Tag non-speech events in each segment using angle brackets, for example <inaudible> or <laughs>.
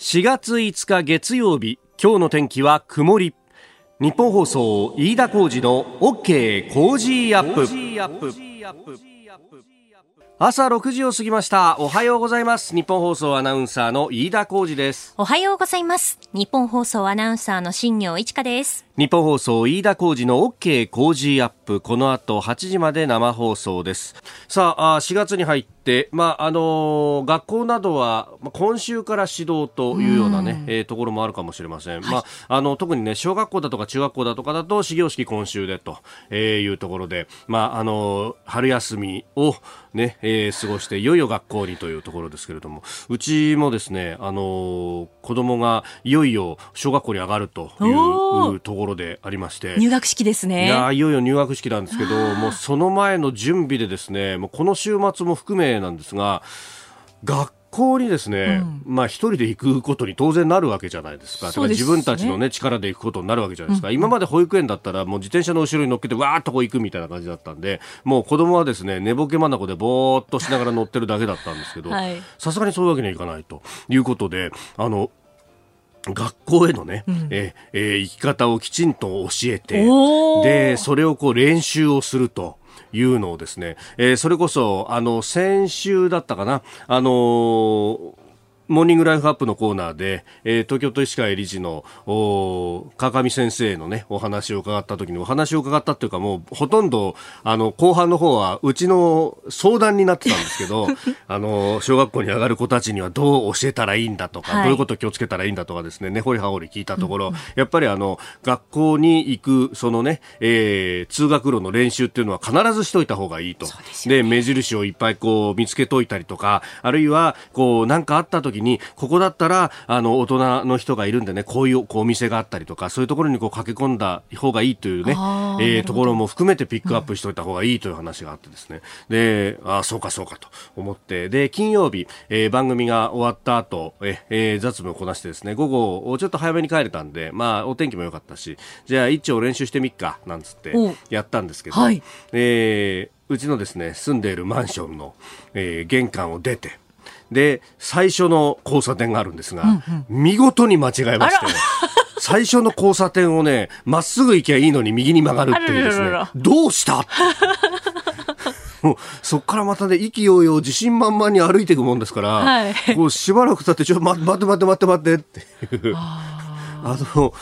4月5日月曜日今日の天気は曇り。日本放送飯田浩二の OK コージーアップ。朝6時を過ぎました。おはようございます。日本放送アナウンサーの飯田浩二です。おはようございます。日本放送アナウンサーの新業一華です。日本放送飯田浩二の OK 工事アップ。この後8時まで生放送です。さあ4月に入ってまああの学校などは今週から指導というようなね、えー、ところもあるかもしれません、はい、まああの特にね小学校だとか中学校だとかだと始業式今週でというところでまああの春休みをね、えー、過ごしていよいよ学校にというところですけれどもうちもですね、あのー、子供がいよいよ小学校に上がるというところでありまして。入学式ですね。いやいよいよ入学式なんですけどもうその前の準備でですねもうこの週末も含めなんですが学校にですね、うん、まあ一人で行くことに当然なるわけじゃないですか。すね、自分たちのね、力で行くことになるわけじゃないですか。うん、今まで保育園だったらもう自転車の後ろに乗っけてわーっとこう行くみたいな感じだったんで、もう子供はですね、寝ぼけ眼でぼーっとしながら乗ってるだけだったんですけど、さすがにそういうわけにはいかないということで、あの、学校へのね、うん、ええー、生き方をきちんと教えて、で、それをこう練習をすると。いうのをですね、えー、それこそ、あの、先週だったかな、あのーモーニングライフアップのコーナーで、えー、東京都医師会理事の川上先生のね、お話を伺った時にお話を伺ったっていうかもうほとんど、あの、後半の方はうちの相談になってたんですけど、<laughs> あの、小学校に上がる子たちにはどう教えたらいいんだとか、はい、どういうことを気をつけたらいいんだとかですね、根掘り葉掘り聞いたところ、やっぱりあの、学校に行く、そのね、えー、通学路の練習っていうのは必ずしといた方がいいと。で、ね、目印をいっぱいこう見つけといたりとか、あるいは、こう、なんかあった時に、ここだったら、あの、大人の人がいるんでね、こういう、こう、お店があったりとか、そういうところにこう、駆け込んだ方がいいというね、えー、ところも含めてピックアップしておいた方がいいという話があってですね。うん、で、あそうかそうかと思って、で、金曜日、えー、番組が終わった後、ええー、雑務をこなしてですね、午後、ちょっと早めに帰れたんで、まあ、お天気も良かったし、じゃあ、一丁練習してみっか、なんつって、やったんですけど、はい、えー、うちのですね、住んでいるマンションの、えー、玄関を出て、で最初の交差点があるんですが、うんうん、見事に間違えまして。<laughs> 最初の交差点をね、まっすぐ行きゃいいのに右に曲がるっていうですね、どうした？<laughs> もうそこからまたね、意気揚々、自信満々に歩いていくもんですから、はい、こうしばらく経って、ちょ、待って待って待って待って待ってっていう。あの、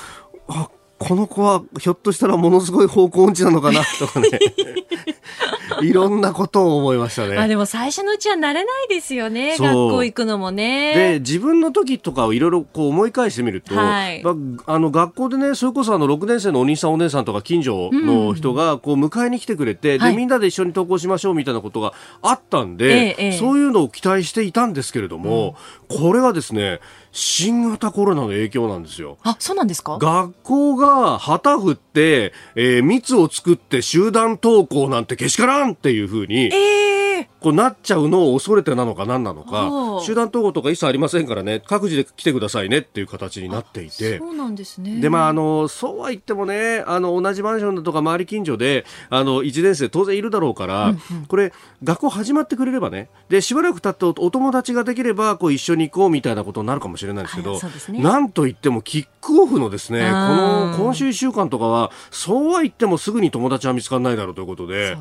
あ、この子はひょっとしたらものすごい方向音痴なのかな <laughs> とかね <laughs> いろんなことを思いましたね。あでも最初のうちは慣れないですよね。学校行くのもね。で、自分の時とかをいろいろこう思い返してみると、はい、あの学校でね、それこそあの6年生のお兄さんお姉さんとか近所の人がこう迎えに来てくれて、うん、で、みんなで一緒に登校しましょうみたいなことがあったんで、ええ、そういうのを期待していたんですけれども、うん、これはですね、新型コロナの影響なんですよ。あ、そうなんですか？学校が旗振って、えー、密を作って集団登校なんてけしからんっていうふうに、え、こうなっちゃうのを恐れてなのか何なのか、集団統合とか一切ありませんからね、各自で来てくださいねっていう形になっていて。そうなんですね。で、まあ、あの、そうは言ってもね、あの、同じマンションだとか周り近所で、あの、1年生当然いるだろうから、うんうん、これ、学校始まってくれればね、で、しばらく経ってお友達ができれば、こう一緒に行こうみたいなことになるかもしれないですけど、はいね、なんといってもキックオフのですね、この今週1週間とかは、そうは言ってもすぐに友達は見つからないだろうということで。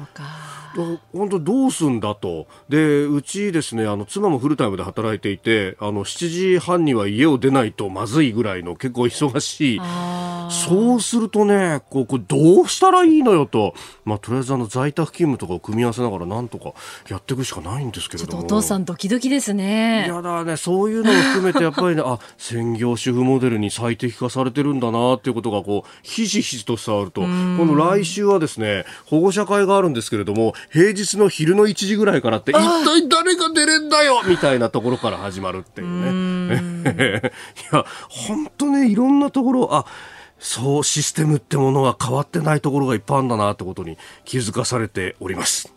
本当どうすんだと。で、うちですね、あの、妻もフルタイムで働いていて、あの、7時半には家を出ないとまずいぐらいの結構忙しい。そうするとね、こう、これどうしたらいいのよと。まあ、とりあえずあの、在宅勤務とかを組み合わせながらなんとかやっていくしかないんですけれども。お父さんドキドキですね。いやだね、そういうのを含めてやっぱりね、あ、専業主婦モデルに最適化されてるんだなっていうことがこう、ひしひしと伝わると。この来週はですね、保護者会があるんですけれども、平日の昼の1時ぐらいからって一体誰が出れんだよみたいなところから始まるっていうね。<laughs> いや、本当ね、いろんなところ、あ、そうシステムってものが変わってないところがいっぱいあるんだなってことに気づかされております。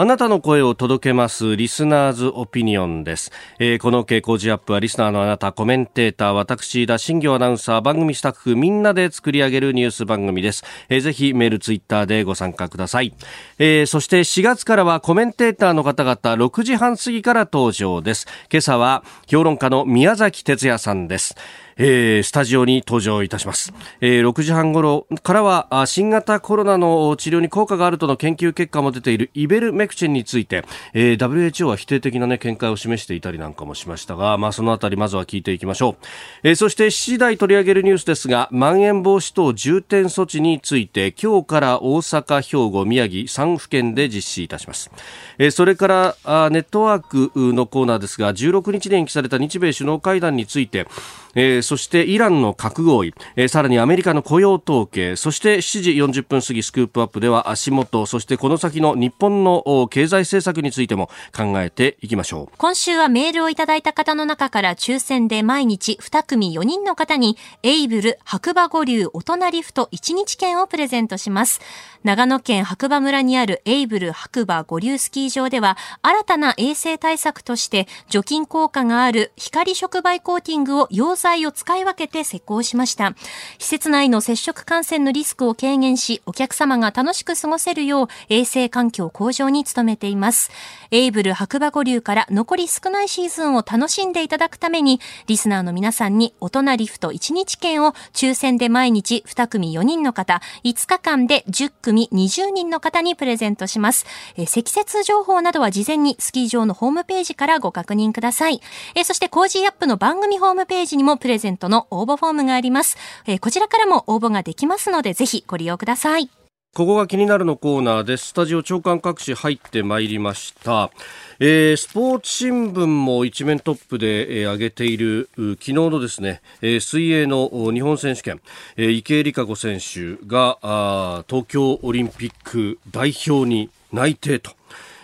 あなたの声を届けますリスナーズオピニオンです、えー、この傾向時アップはリスナーのあなたコメンテーター私田新行アナウンサー番組スタッフみんなで作り上げるニュース番組です、えー、ぜひメールツイッターでご参加ください、えー、そして4月からはコメンテーターの方々6時半過ぎから登場です。今朝は評論家の宮崎哲也さんです。えー、スタジオに登場いたします、えー、6時半頃からは新型コロナの治療に効果があるとの研究結果も出ているイベルメクチンについて、えー、WHO は否定的な、ね、見解を示していたりなんかもしましたが、まあ、そのあたりまずは聞いていきましょう、えー、そして7時台取り上げるニュースですがまん延防止等重点措置について今日から大阪、兵庫、宮城3府県で実施いたします、えー、それからあネットワークのコーナーですが16日に延期された日米首脳会談についてえー、そしてイランの核合意、え、さらにアメリカの雇用統計。そして7時40分過ぎスクープアップでは足元。そしてこの先の日本の経済政策についても考えていきましょう。今週はメールをいただいた方の中から抽選で毎日2組4人の方にエイブル白馬五流お隣ふと1日券をプレゼントします。長野県白馬村にあるエイブル白馬五流スキー場では新たな衛生対策として除菌効果がある光触媒コーティングを溶剤をを使い分けて施工しました。施設内の接触感染のリスクを軽減し、お客様が楽しく過ごせるよう衛生環境向上に努めています。エイブル白馬五流から残り少ないシーズンを楽しんでいただくために、リスナーの皆さんに大人リフト1日券を抽選で毎日2組4人の方、5日間で10組20人の方にプレゼントします。え積雪情報などは事前にスキー場のホームページからご確認ください。えそしてコージーアップの番組ホームページにもプレゼントの応募フォームがあります。え、こちらからも応募ができますので、ぜひご利用ください。ここが気になるのコーナーです。スタジオ朝刊各紙入ってまいりました。えー、スポーツ新聞も一面トップで、えー、上げている昨日のですね、えー、水泳の日本選手権、えー、池江璃花子選手があ東京オリンピック代表に内定と。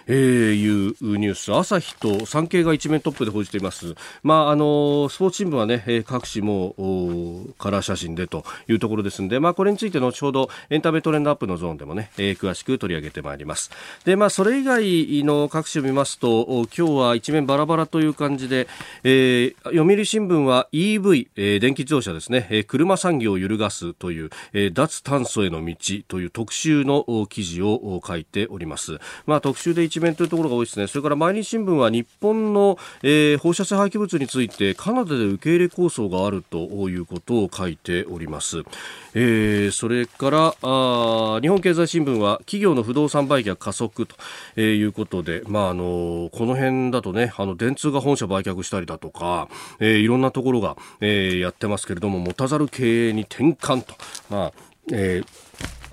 えー、いうニュース朝日と産経が一面トップで報じています、まあ、あのスポーツ新聞は、ね、各紙もカラー写真でというところですので、まあ、これについて後ほどエンタメトレンドアップのゾーンでも、ね、えー、詳しく取り上げてまいります。で、まあ、それ以外の各紙を見ますと今日は一面バラバラという感じで、えー、読売新聞は EV、えー、電気自動車ですね、えー、車産業を揺るがすという、えー、脱炭素への道という特集の記事を書いております、まあ、特集で一面というところが多いですね。それから毎日新聞は日本の、えー、放射性廃棄物についてカナダで受け入れ構想があるということを書いております、えー、それからあ日本経済新聞は企業の不動産売却加速ということで、まあ、あのこの辺だとねあの電通が本社売却したりだとか、えー、いろんなところが、えー、やってますけれども持たざる経営に転換と、まあえー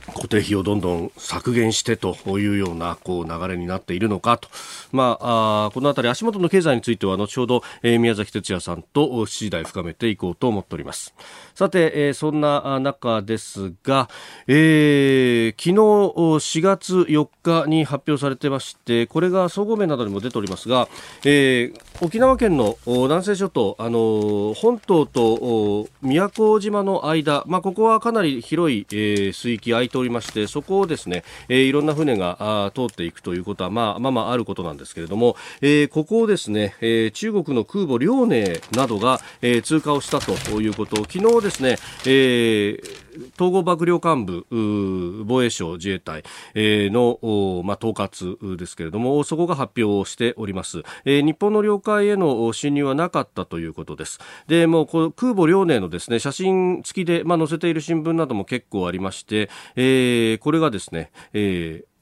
固定費をどんどん削減してというようなこう流れになっているのかと、まあ、あこのあたり足元の経済については後ほど、えー、宮崎哲也さんと7時台深めていこうと思っております。さて、えー、そんな中ですが、えー、昨日4月4日に発表されてましてこれが総合面などにも出ておりますが、えー、沖縄県の南西諸島あの本島と宮古島の間、まあ、ここはかなり広い、えー、水域空いておりましてそこをですね、えー、いろんな船が通っていくということは、まあ、まあまああることなんですけれども、えー、ここをですね、えー、中国の空母遼寧などが、えー、通過をしたということ。昨日ですね、えー、統合幕僚監部防衛省自衛隊、え、の、まあ、統括ですけれどもそこが発表しております、えー、日本の領海への侵入はなかったということです。でもうこの空母遼寧のですね写真付きで、まあ、載せている新聞なども結構ありまして、えー、これがですね、えー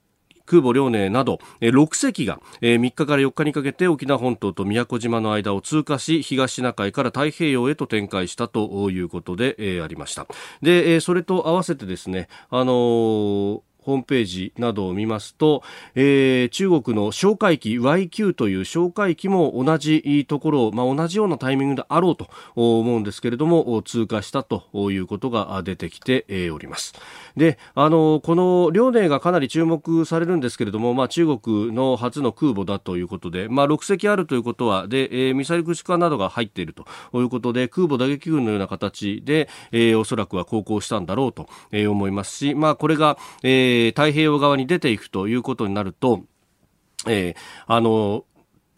空母遼寧など6隻が3日から4日にかけて沖縄本島と宮古島の間を通過し東シナ海から太平洋へと展開したということでありました。でそれと合わせてですねあのーホームページなどを見ますと、えー、中国の哨戒機 Y9 という哨戒機も同じところを、まあ、同じようなタイミングであろうと思うんですけれども通過したということが出てきております。であのこの遼寧がかなり注目されるんですけれども、まあ、中国の初の空母だということで、まあ、6隻あるということはで、えー、ミサイル駆逐艦などが入っているということで空母打撃群のような形で、えー、おそらくは航行したんだろうと、思いますし、まあ、これが、えー太平洋側に出ていくということになるとえー、あの、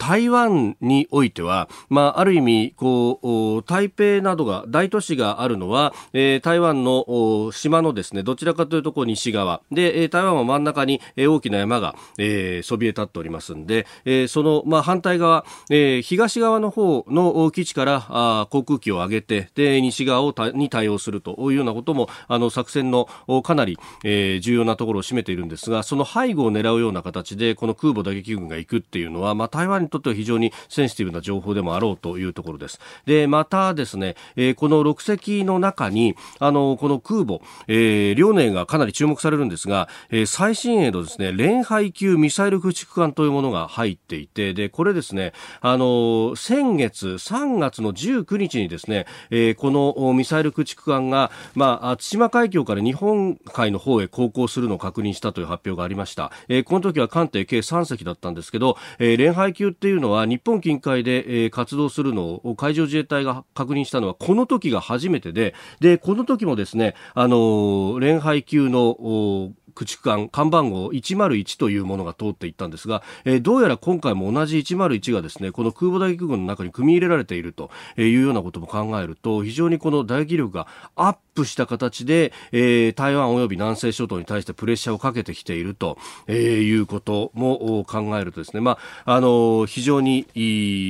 台湾においては、まあ、ある意味、こう、台北などが、大都市があるのは、えー、台湾の島のですね、どちらかというと、こう、西側。で、台湾は真ん中に、えー、大きな山が、えー、そびえ立っておりますんで、えー、その、まあ、反対側、えー、東側の方の基地から、あ航空機を上げて、で、西側をたに対応するというようなことも、あの、作戦のかなり、えー、重要なところを占めているんですが、その背後を狙うような形で、この空母打撃軍が行くっていうのは、まあ、台湾にとっては非常にセンシティブな情報でもあろうというところです。で、またですね、えー、この6隻の中に、あの、この空母、えー、遼寧がかなり注目されるんですが、えー、最新鋭のですね、連配級ミサイル駆逐艦というものが入っていて、で、これですね、あの、先月3月の19日にですね、えー、このミサイル駆逐艦が、まあ、対馬海峡から日本海の方へ航行するのを確認したという発表がありました。えー、この時は艦艇計3隻だったんですけど、えー、連配級っていうのは日本近海で、え、活動するのを海上自衛隊が確認したのはこの時が初めてで、で、この時もですね、あのー、連配級の駆逐艦看板号101というものが通っていったんですが、えー、どうやら今回も同じ101がですねこの空母打撃群の中に組み入れられているというようなことも考えると非常にこの打撃力がアップした形で、えー、台湾及び南西諸島に対してプレッシャーをかけてきていると、えー、いうことも考えるとですね、まあ、あの非常に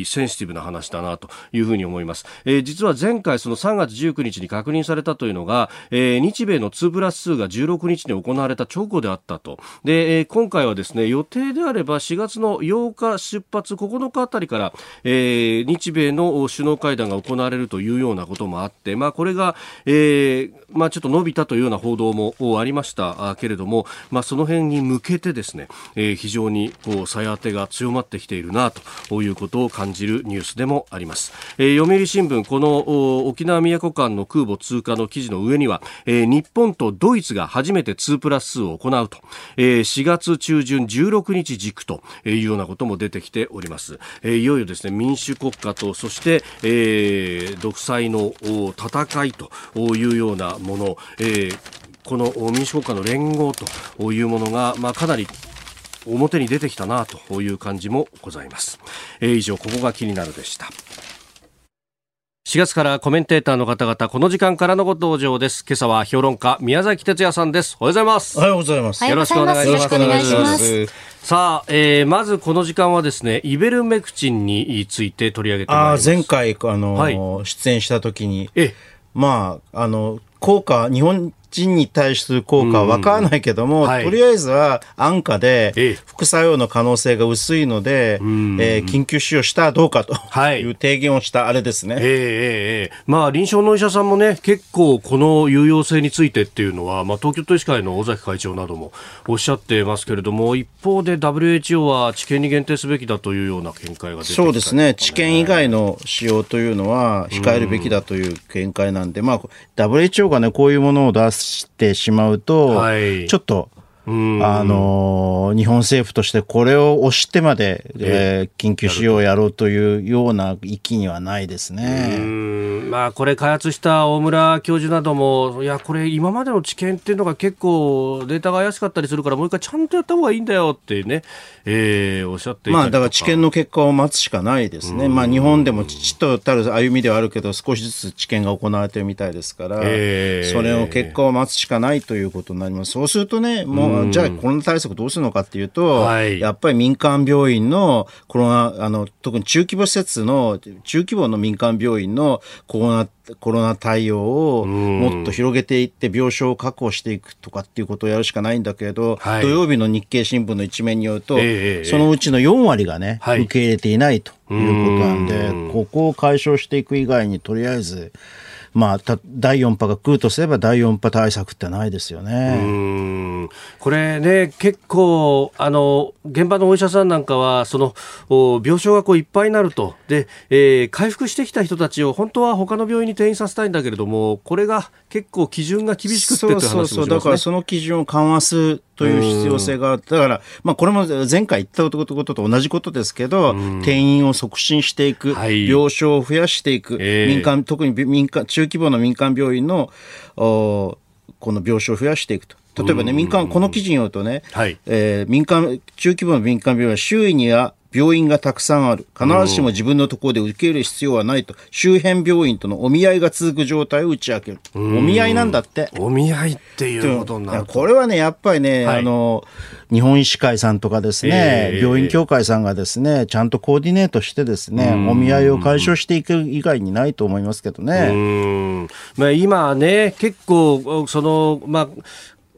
センシティブな話だなというふうに思います、えー、実は前回その3月19日に確認されたというのが、えー、日米の2プラス2が16日に行われた直後であったと。で、えー、今回はですね予定であれば4月の8日出発9日あたりから、えー、日米の首脳会談が行われるというようなこともあって、まあ、これが、えーー、まあ、ちょっと伸びたというような報道もありました。けれども、まあ、その辺に向けてですね、えー、非常にこう鞘当てが強まってきているなということを感じるニュースでもあります、えー、読売新聞この沖縄宮古間の空母通過の記事の上には、え、日本とドイツが初めて2プラス2を行うと、え、4月中旬16日軸というようなことも出てきております、え、いよいよですね民主国家とそして、え、独裁の戦いというようなもの、えー、この民主国家の連合というものが、まあ、かなり表に出てきたなという感じもございます、えー、以上ここが気になるでした。4月からコメンテーターの方々この時間からのご登場です。今朝は評論家宮崎哲也さんです。おはようございます。おはようございます。よろしくお願いします。さあ、えー、まずこの時間はですねイベルメクチンについて取り上げてまいります。前回あの、はい、出演した時にえまああの効果、日本人に対する効果は分からないけども、はい、とりあえずは安価で副作用の可能性が薄いので、えー、緊急使用したどうかとい。う提言をしたあれですね。はい、えー、えー、まあ臨床のお医者さんもね、結構この有用性についてっていうのは、まあ東京都医師会の尾崎会長などもおっしゃってますけれども、一方で WHO は治験に限定すべきだというような見解が出てきた、ね、そうですね。治験以外の使用というのは控えるべきだという見解なんで、まあ WHO がね、こういうものを出してしまうと、はい、ちょっとあの日本政府としてこれを押してまで、えー、緊急使用をやろうというような域にはないですね。まあ、これ開発した大村教授などもいやこれ今までの知見っていうのが結構データが怪しかったりするからもう一回ちゃんとやった方がいいんだよってね、えー、おっしゃってまあだから知見の結果を待つしかないですね。まあ日本でも父とたる歩みではあるけど少しずつ知見が行われてるみたいですから、えー、それを結果を待つしかないということになります。そうするとねもうじゃあコロナ対策どうするのかっていうと、はい、やっぱり民間病院のコロナ、あの、特に中規模施設の、中規模の民間病院のコロナ、コロナ対応をもっと広げていって病床を確保していくとかっていうことをやるしかないんだけれど、はい、土曜日の日経新聞の一面によると、えー、そのうちの4割がね、はい、受け入れていないということなんで、ここを解消していく以外にとりあえず、まあ、第4波が来るとすれば第4波対策ってないですよね。これね、結構、あの、現場のお医者さんなんかは、その、病床がこういっぱいになると。で、えー、回復してきた人たちを本当は他の病院に転院させたいんだけれども、これが結構基準が厳しくって。そうそうだからその基準を緩和するという必要性があって、だから、まあ、これも前回言ったことと同じことですけど、転院を促進していく、はい、病床を増やしていく、えー、民間、特に民間、中規模の民間病院の、この病床を増やしていくと。例えばね、民間、この記事によるとね、はい、えー、民間、中規模の民間病院は周囲には病院がたくさんある。必ずしも自分のところで受け入れる必要はないと、周辺病院とのお見合いが続く状態を打ち明ける。お見合いなんだって。お見合いっていうことになるこれはね、やっぱりね、はい、あの、日本医師会さんとかですね、えー、病院協会さんがですね、ちゃんとコーディネートしてですね、お見合いを解消していく以外にないと思いますけどね。まあ、今ね、結構、その、まあ、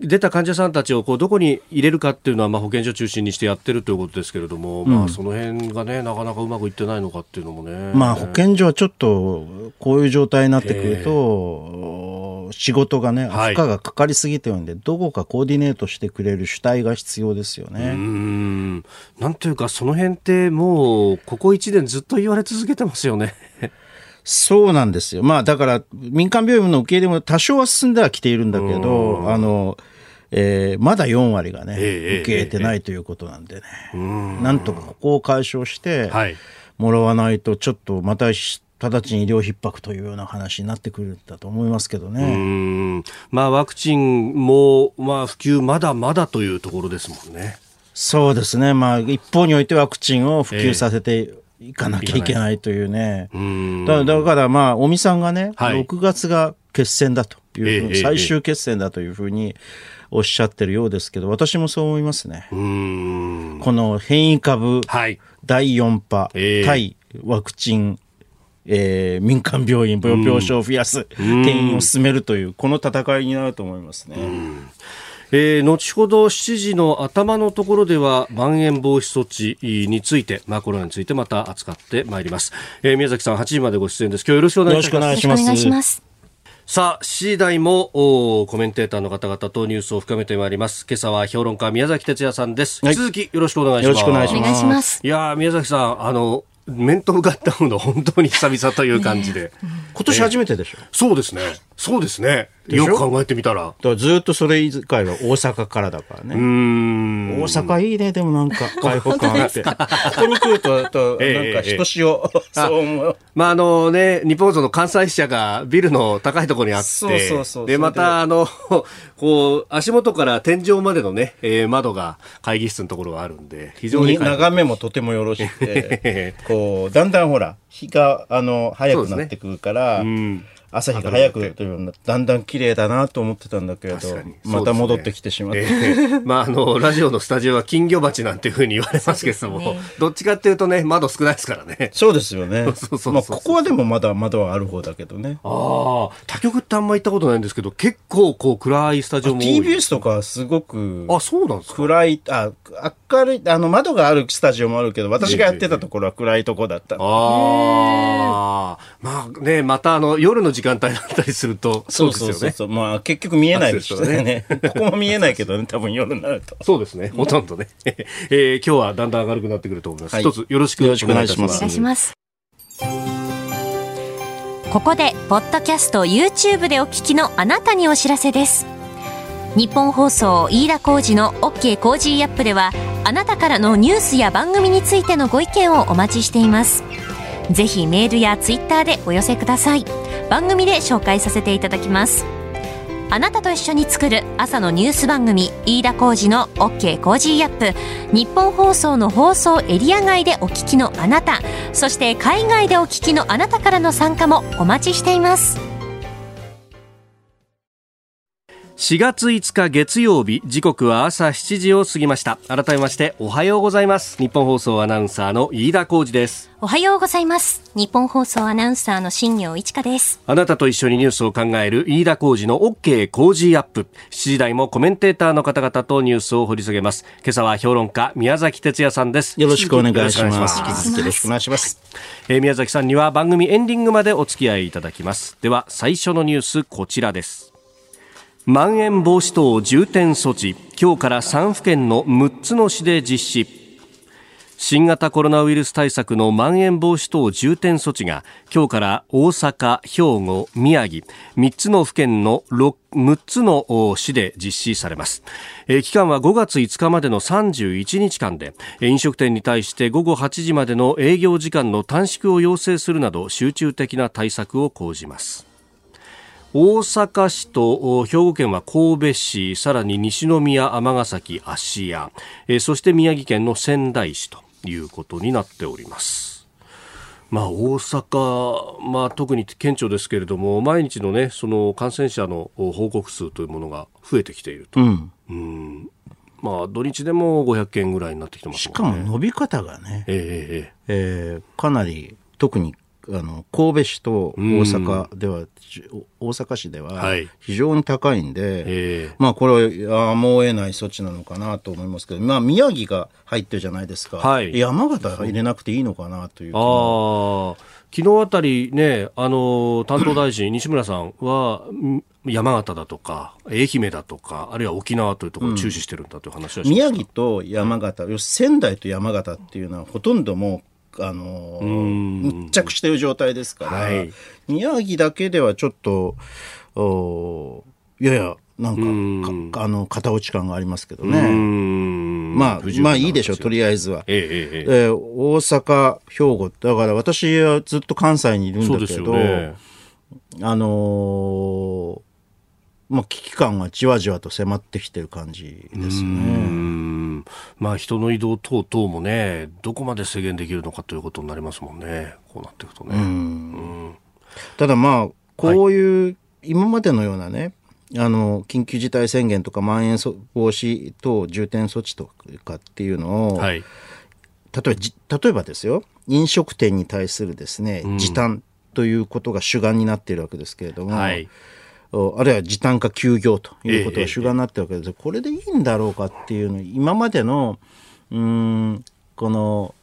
出た患者さんたちをこうどこに入れるかっていうのはまあ保健所中心にしてやってるということですけれども、うん、まあ、その辺がねなかなかうまくいってないのかっていうのもね。まあ、保健所はちょっとこういう状態になってくると、仕事がね、負荷がかかりすぎてるんで、はい、どこかコーディネートしてくれる主体が必要ですよね。うんなんというか、その辺ってもう、ここ1年ずっと言われ続けてますよね。そうなんですよ。まあだから民間病院の受け入れも多少は進んではきているんだけど、あの、えー、まだ4割がね、受け入れてないということなんでね、なんとかここを解消してもらわないと、ちょっとまた直ちに医療逼迫というような話になってくるんだと思いますけどね。まあ、ワクチンも、まあ、普及まだまだというところですもんね。そうですね。まあ、一方においてワクチンを普及させて、えー行かなきゃいけないというね。だだからまあ、尾身さんがね、はい、6月が決戦だという最終決戦だというふうにおっしゃってるようですけど、私もそう思いますね。この変異株、はい、第4波、対ワクチン、えー、民間病院、病床を増やす、転院を進めるという、この戦いになると思いますね。えー、後ほど7時の頭のところではまん延防止措置について、まあ、コロナについてまた扱ってまいります、えー、宮崎さん8時までご出演です今日よろしくお願いしますよろしくお願いしますさあ、7時台もコメンテーターの方々とニュースを深めてまいります。今朝は評論家宮崎哲也さんです。はい、引き続きよろしくお願いします。よろしくお願いします。いや宮崎さん、あの、面と向かったの本当に久々という感じで。ね、今年初めてでしょ、そうですね。そうですね。よく考えてみたら。らずっとそれ以外は大阪からだからね。うん。大阪いいね、でもなんか、<laughs> 開放感あって。ここに来ると、となんか、ひとしお、そう思う。まあ、あのね、日本の関西支社がビルの高いところにあって、そうそうそうで、また、あの、<laughs> こう、足元から天井までのね、えー、窓が会議室のところがあるんで、非常に。眺めもとてもよろしくて、<laughs> こう、だんだんほら、日が、あの、早くなってくるから、うん朝日が早くというだんだん綺麗だなと思ってたんだけれど、ね、また戻ってきてしまって、えー、<laughs> まああのラジオのスタジオは金魚鉢なんていうふうに言われますけれども、ね、どっちかっていうとね窓少ないですからね。そうですよね。まあここはでもまだ窓はある方だけどね。ああ他局ってあんま行ったことないんですけど結構こう暗いスタジオも TBS とかすごくあそうなんですか？暗いあ明るいあの窓があるスタジオもあるけど私がやってたところは暗いとこだった、えー、ああまあねまたあの夜の時間帯だったりすると、そうですよね。そうそうまあ結局見えないですよね。ここも見えないけどね、多分夜になると。そうですね、ほとんどね。<laughs> えー、今日はだんだん明るくなってくると思います。はい、一つよろしくお願いします。お願いします。ここで、ポッドキャスト、YouTube でお聞きのあなたにお知らせです。ニッポン放送飯田浩司の OK コージーアップではあなたからのニュースや番組についてのご意見をお待ちしていますぜひメールやツイッターでお寄せください。番組で紹介させていただきます。あなたと一緒に作る朝のニュース番組飯田浩司の OK コージーアップ。ニッポン放送の放送エリア外でお聞きのあなた。そして海外でお聞きのあなたからの参加もお待ちしています。4月5日月曜日時刻は朝7時を過ぎました。改めましておはようございます。日本放送アナウンサーの飯田浩二です。おはようございます。日本放送アナウンサーの新業一華です。あなたと一緒にニュースを考える飯田浩二の OK 工事アップ。7時台もコメンテーターの方々とニュースを掘り下げます。今朝は評論家宮崎哲也さんです。よろしくお願いします。よろしくお願いします、えー、宮崎さんには番組エンディングまでお付き合いいただきます。では最初のニュースこちらですまん延防止等重点措置今日から3府県の6つの市で実施新型コロナウイルス対策のまん延防止等重点措置が今日から大阪、兵庫、宮城3つの府県の 6, 6つの市で実施されます、えー、期間は5月5日までの31日間で飲食店に対して午後8時までの営業時間の短縮を要請するなど集中的な対策を講じます。大阪市と兵庫県は神戸市、さらに西宮、尼崎、芦屋、えー、そして宮城県の仙台市ということになっております。まあ、大阪、まあ、特に顕著ですけれども、毎日の,、ね、その感染者の報告数というものが増えてきていると。うん、うん。まあ、土日でも500件ぐらいになってきてます、ね、しかも伸び方がね、えー、えー、かなり特にあの神戸市と大阪では、うん、大阪市では非常に高いんで、はいえ。ー、まあこれはやむを得ない措置なのかなと思いますけど、まあ、宮城が入ってるじゃないですか、はい、山形入れなくていいのかなというあ昨日あたりね、あの担当大臣、<clears throat> 西村さんは、山形だとか、愛媛だとか、あるいは沖縄というところを注視してるんだという話はうん、宮城と山形、要するに仙台と山形っていうのは、ほとんどもうあの密着している状態ですから、はい、宮城だけではちょっとおややなんかあの片落ち感がありますけどね。まあ、まあいいでしょう、とりあえずは。えええー、大阪、兵庫、だから私はずっと関西にいるんだけど、ね、あのー、まあ危機感がじわじわと迫ってきてる感じですね。まあ、人の移動等々もね、どこまで制限できるのかということになりますもんね、こうなっていくとね。うん、ただまあ、こういう、今までのようなね、あの緊急事態宣言とかまん延防止等重点措置とかっていうのを、はい、例えば例えばですよ。飲食店に対するですね、うん、時短ということが主眼になっているわけですけれども、はい、あるいは時短化休業ということが主眼になってるわけです、これでいいんだろうかっていうの今までのうんこの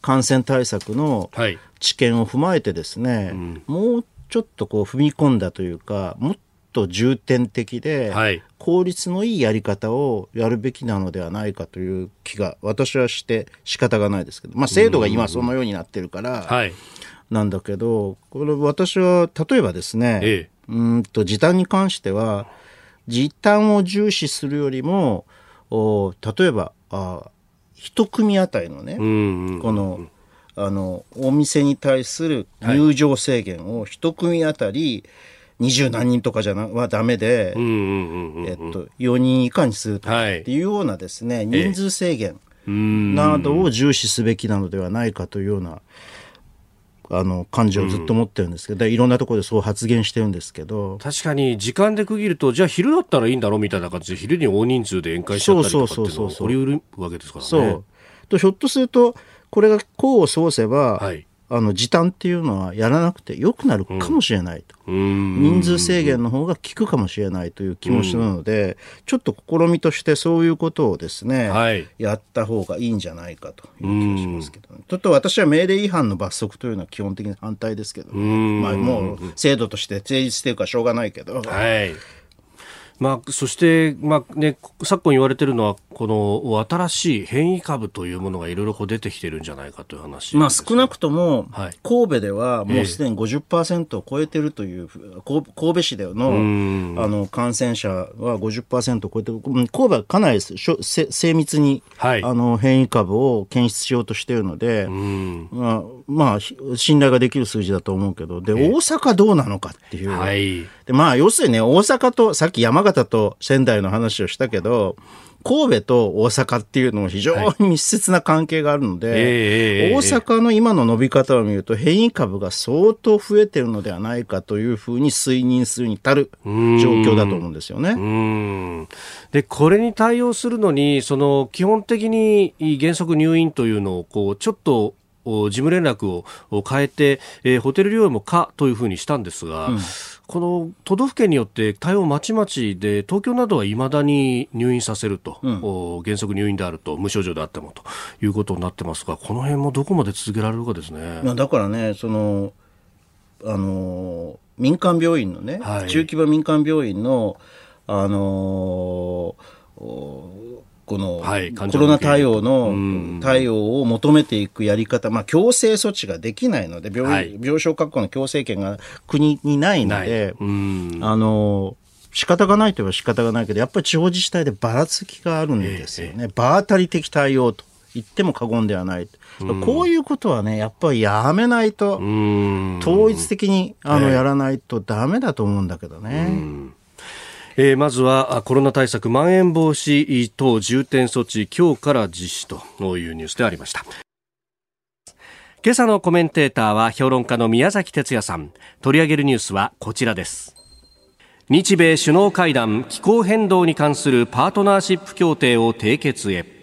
感染対策の知見を踏まえてですね、はいうん、もうちょっとこう踏み込んだというかもっと重点的で、効率のいいやり方をやるべきなのではないかという気が私はして仕方がないですけど、まあ、制度が今そのようになってるから、なんだけどこれ私は例えばですね、ええうんと時短に関しては時短を重視するよりもお例えばあ一組あたりのね、このあのお店に対する入場制限を一組あたり二十何人とかじゃなはダメで、えっと、4人以下にするとかっていうようなですね、人数制限などを重視すべきなのではないかというようなあの感情をずっと持ってるんですけど、うん、いろんなところでそう発言してるんですけど。確かに時間で区切るとじゃあ昼だったらいいんだろうみたいな感じで昼に大人数で宴会しちゃったりとかっていうの起こりうるわけですからね。そう。とひょっとするとこれが功を奏せば、はい、あの時短っていうのはやらなくてよくなるかもしれないと、うん、人数制限の方が効くかもしれないという気持ちなので、うん、ちょっと試みとしてそういうことをですね、はい、やった方がいいんじゃないかという気がしますけど、ね、ちょっと私は命令違反の罰則というのは基本的に反対ですけど、ね、まあ、もう制度として成立してるからしょうがないけど。はいまあ、そして、まあね、昨今言われているのは、この新しい変異株というものがいろいろ出てきてるんじゃないかという話、まあ、少なくとも、神戸ではもうすでに50%を超えてるという、えー、神戸市でのあの感染者は50%を超えてる、神戸はかなり精密に、はい、あの変異株を検出しようとしているので、まあ、まあ、信頼ができる数字だと思うけど、で、大阪どうなのかっていう。はい、でまあ、要するにね、大阪と、さっき山形と仙台の話をしたけど、神戸と大阪っていうのも非常に密接な関係があるので、はい大阪の今の伸び方を見ると変異株が相当増えてるのではないかというふうに推認するに足る状況だと思うんですよね。でこれに対応するのにその基本的に原則入院というのをこうちょっと事務連絡を変えて、えー、ホテル療養も可というふうにしたんですが、うん、この都道府県によって対応まちまちで、東京などはいまだに入院させると、うん、原則入院であると、無症状であってもと。いうことになってますが、この辺もどこまで続けられるかですね。だからね、そのあの民間病院のね、はい、中規模民間病院の、あのこのコロナ対応の対応を求めていくやり方、まあ、強制措置ができないので病,、はい、病床確保の強制権が国にないので、あの仕方がないといえば仕方がないけどやっぱり地方自治体でばらつきがあるんですよね、場当たり的対応と言っても過言ではない。うん、こういうことはね、やっぱりやめないと、統一的にあの、やらないとダメだと思うんだけどね。えー、まずはコロナ対策まん延防止等重点措置今日から実施というニュースでありました。今朝のコメンテーターは評論家の宮崎哲也さん。取り上げるニュースはこちらです。日米首脳会談気候変動に関するパートナーシップ協定を締結へ。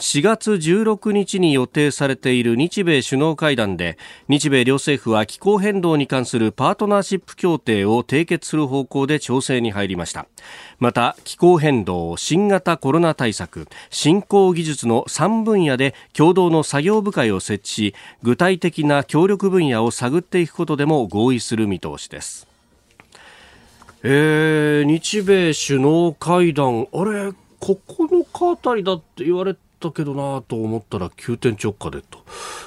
4月16日に予定されている日米首脳会談で日米両政府は気候変動に関するパートナーシップ協定を締結する方向で調整に入りました。また気候変動新型コロナ対策振興技術の3分野で共同の作業部会を設置し具体的な協力分野を探っていくことでも合意する見通しです。えー、日米首脳会談あれ9日あたりだって言われったけどなと思ったら急転直下でと。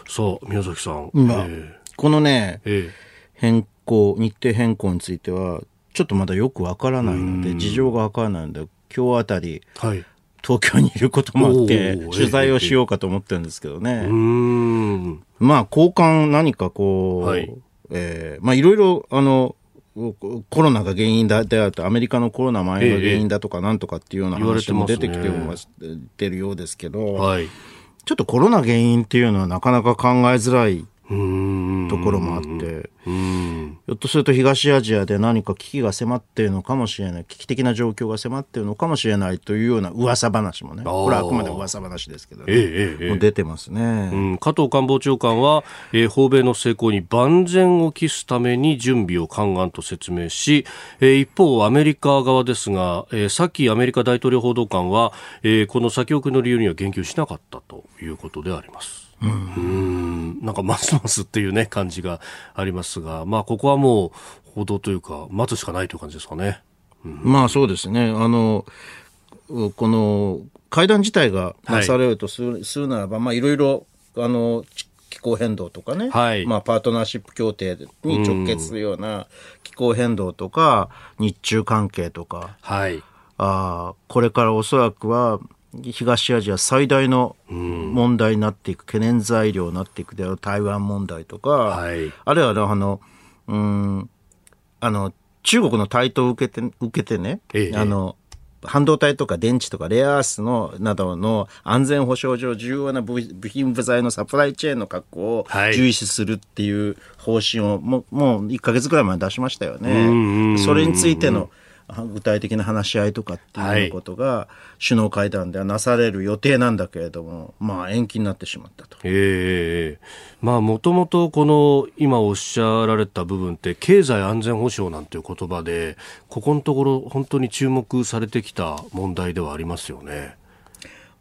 さあ、宮崎さん。まあ、えー、このね、えー、変更、日程変更については、ちょっとまだよくわからないので、事情がわからないので、今日あたり、はい、東京にいることもあって、取材をしようかと思ってるんですけどね。まあ、交換何かこう、はい、えー、まあ、いろいろ、あの、コロナが原因だであると、アメリカのコロナ蔓延が原因だとかなんとかっていうような話も出てきててるようですけど、はい、ちょっとコロナ原因っていうのはなかなか考えづらいところもあって、ひょっとすると東アジアで何か危機が迫っているのかもしれない、危機的な状況が迫っているのかもしれないというような噂話もね、これはあくまで噂話ですけど、ね、えええ、出てますね、うん、加藤官房長官は、えー、訪米の成功に万全を期すために準備を勘案と説明し、えー、一方、アメリカ側ですが、えー、さっきアメリカ大統領報道官は、えー、この先送りの理由には言及しなかったということであります。うん、なんかますますっていうね、感じがありますが、まあ、ここはもう報道というか、待つしかないという感じですかね。うん、まあ、そうですね。あの、この会談自体がなされるとする,、するならば、まあ、いろいろ、あの、気候変動とかね、はい、まあ、パートナーシップ協定に直結するような気候変動とか、日中関係とか、はい、あこれからおそらくは東アジア最大の問題になっていく、懸念材料になっていくである台湾問題とか、はい、あるいはあの、うん、あの、中国の台頭を受けて、受けてね、ええ、あの、半導体とか電池とかレアアースのなどの安全保障上重要な部品部材のサプライチェーンの確保を重視するっていう方針をもうもう1か月ぐらい前に出しましたよね。それについての具体的な話し合いとかっていうことが首脳会談ではなされる予定なんだけれども、まあ延期になってしまったと。ええー、まあもともとこの今おっしゃられた部分って経済安全保障なんていう言葉でここのところ本当に注目されてきた問題ではありますよね。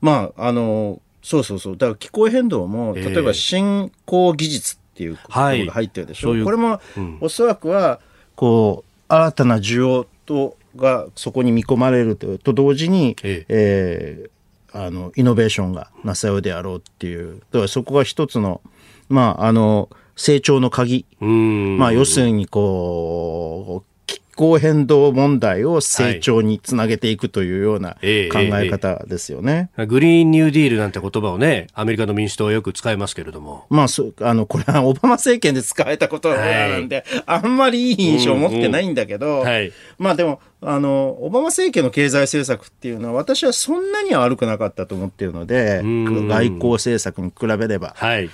まああのそうそうそう。だから気候変動も例えば新興技術っていうことが入ってるでしょ、えーはい、これも、うん、おそらくはこう新たな需要とがそこに見込まれるとと同時に、ええ。えー、あのイノベーションがなさようであろうっていう。だからそこが一つのまああの成長の鍵。まあ要するにこう候変動問題を成長につなげていくというような考え方ですよね。はいえ。ーえー、グリーンニューディールなんて言葉をね、アメリカの民主党はよく使いますけれども。まあ、あの、これは <laughs> オバマ政権で使えたことなんで、はい、あんまりいい印象を持ってないんだけど、うんうんはい、まあでも、あの、オバマ政権の経済政策っていうのは私はそんなには悪くなかったと思っているので、外交政策に比べれば。はい、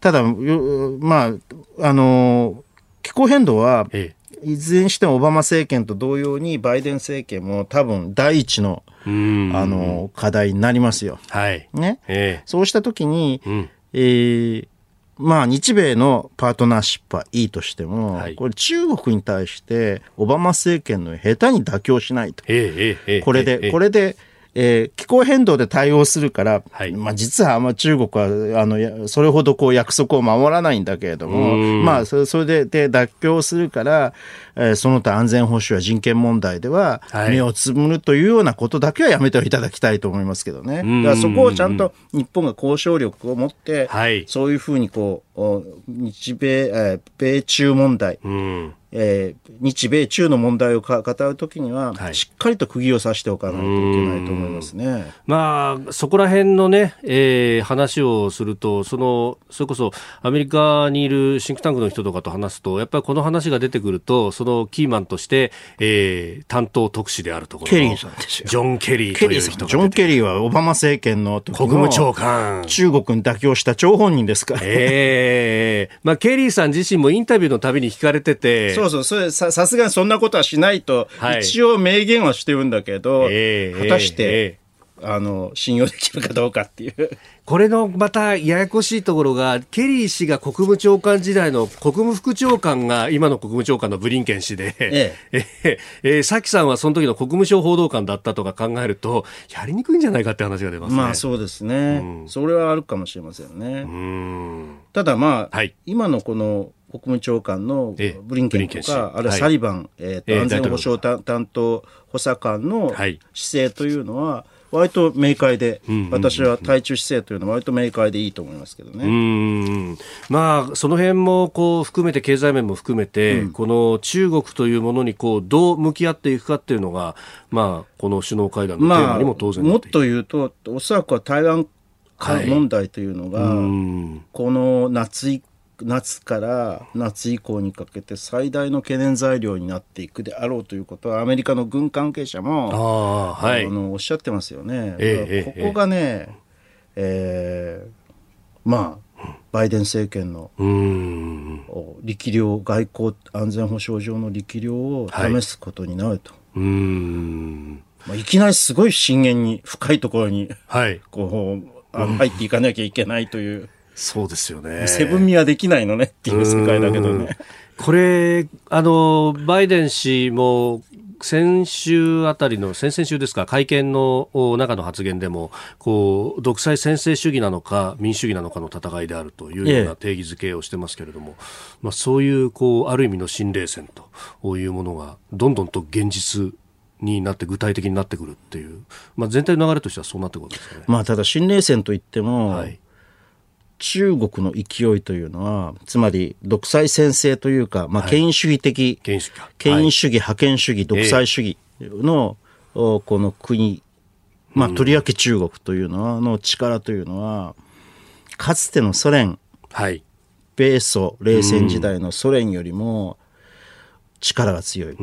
ただ、まあ、あの、気候変動は、ええいずれにしてもオバマ政権と同様にバイデン政権も多分第一のあの課題になりますよ。はい。ね。えー、そうしたときに、うん、えー、まあ日米のパートナーシップはいいとしても、はい、これ中国に対してオバマ政権の下手に妥協しないと。えー、これで、これで、えー、気候変動で対応するから、はい、まあ実はあんま中国はあのそれほどこう約束を守らないんだけれども、まあそれでで妥協するから、えー、その他安全保障や人権問題では目をつむるというようなことだけはやめていただきたいと思いますけどね。だからそこをちゃんと日本が交渉力を持って、はい、そういうふうにこう日米、えー、米中問題、うん、えー、日米中の問題を語るときには、はい、しっかりと釘を刺しておかないといけないと思いますね。まあ、そこら辺のね、えー、話をすると、その、それこそアメリカにいるシンクタンクの人とかと話すと、やっぱりこの話が出てくると、そのキーマンとして、えー、担当特使であるところケリーさんですよ。ジョン・ケリーという人ジョン・ケリーはオバマ政権の国務長官。中国に妥協した張本人ですから。ええー、まあ、ケリーさん自身もインタビューのたびに聞かれてて、そうそう、それささすがにそんなことはしないと、はい、一応明言はしてるんだけど、えー、果たして、えーあの信用できるかどうかっていう。これのまたややこしいところが、ケリー氏が国務長官時代の国務副長官が今の国務長官のブリンケン氏で、ええ。<laughs> ええさきさんはその時の国務省報道官だったとか考えると、やりにくいんじゃないかって話が出ますね。まあそうですね、うん、それはあるかもしれませんね。ん。ただまあ、はい、今のこの国務長官のブリンケンとか、あるいはサリバン、えー、と安全保障担当補佐官の姿勢というのは、割と明快で、私は対中姿勢というのは割と明快でいいと思いますけどね。うんまあ、その辺もこう含めて、経済面も含めて、うん、この中国というものにこうどう向き合っていくかっていうのが、まあ、この首脳会談のテーマにも当然、まあ、もっと言うと、おそらくは台湾問題というのが、はい、この夏以夏から夏以降にかけて最大の懸念材料になっていくであろうということはアメリカの軍関係者もあ、はい、あのおっしゃってますよね。えここがね、えー、まあバイデン政権の力量外交安全保障上の力量を試すことになると。はい、まあ、いきなりすごい深淵に深いところに、はい、こう入っていかなきゃいけないという。そうですよね。セブン味はできないのねっていう世界だけどね。これ、あの、バイデン氏も、先週あたりの、先々週ですか、会見の中の発言でも、こう、独裁専制主義なのか、民主主義なのかの戦いであるというような定義づけをしてますけれども、まあ、そういう、こう、ある意味の新冷戦というものが、どんどんと現実になって具体的になってくるっていう、まあ、全体の流れとしてはそうなってくるんですかね。まあ、ただ新冷戦といっても、はい中国の勢いというのは、つまり独裁専制というか、まあ、権威主義的、権威主義、権威主義、覇権主義、独裁主義の、この国、まあ、とりわけ中国というのは、の力というのは、かつてのソ連、はい、米ソ冷戦時代のソ連よりも、力が強い。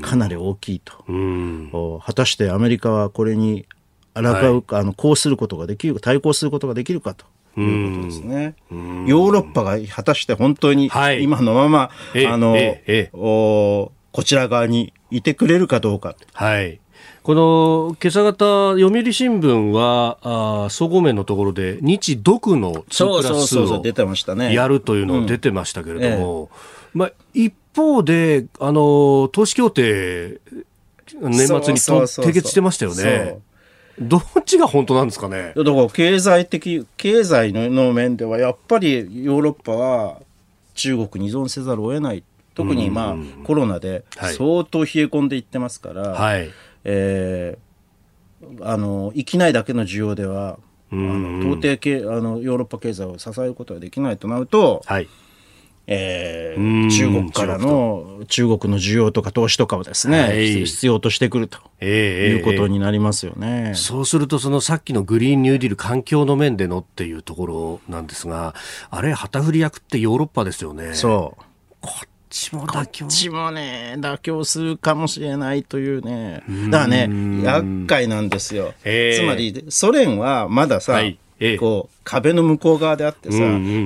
かなり大きいと。果たしてアメリカはこれに抗うか、はい、あの、こうすることができるか、対抗することができるかと。いうことですね。ヨーロッパが果たして本当に今のまま、はい、あの、おこちら側にいてくれるかどうか。はい。この今朝方、読売新聞は、あ総合面のところで、日独の2プラスをやるというのが出てましたけれども、まあ、一方で、あの、投資協定、年末に締結してましたよね。どっちが本当なんですかね？だから経済的経済の面ではやっぱりヨーロッパは中国に依存せざるを得ない。特にまあコロナで相当冷え込んでいってますから、はい、えー、あの生きないだけの需要ではあの到底けあのヨーロッパ経済を支えることができないとなると、はい、えー、中国からの中国の需要とか投資とかをですね、はい、必要としてくると、いうことになりますよね。そうすると、そのさっきのグリーンニューディール環境の面でのっていうところなんですが、あれ、旗振り役ってヨーロッパですよね。そう。こっちも妥協？こっちもね、妥協するかもしれないというね。だからね、厄介なんですよ。つまり、ソ連はまださ、はいこう壁の向こう側であってさ、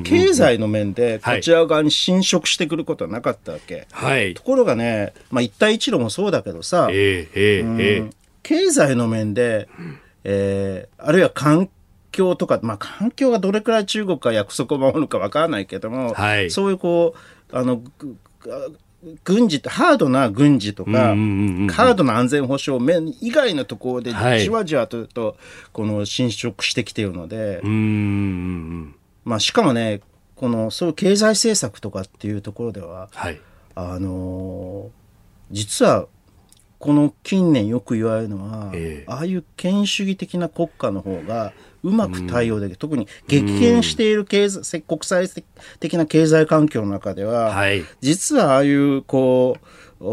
経済の面でこちら側に侵食してくることはなかったわけ、はい、ところがね、まあ、一帯一路もそうだけどさ、え経済の面で、えー、あるいは環境とか、まあ、環境がどれくらい中国が約束を守るかわからないけども、はい、そういうこうあの軍事ってハードな軍事とか、ハードな安全保障面以外のところでじわじわと,、とこの侵食してきているので、まあ、しかもねこのそういう経済政策とかっていうところでは、はい、あの実はこの近年よく言われるのは、えー、ああいう権威主義的な国家の方がうまく対応できる。特に激変している経済、国際的な経済環境の中では、はい、実はああいう、こう、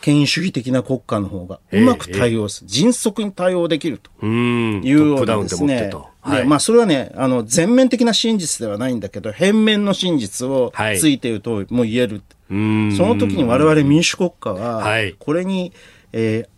権威主義的な国家の方がうまく対応する、えー、迅速に対応できるというようなですね。はい、まあそれはね、あの全面的な真実ではないんだけど、変面の真実をついているとも言える。はい、その時に我々民主国家は、これに、えー、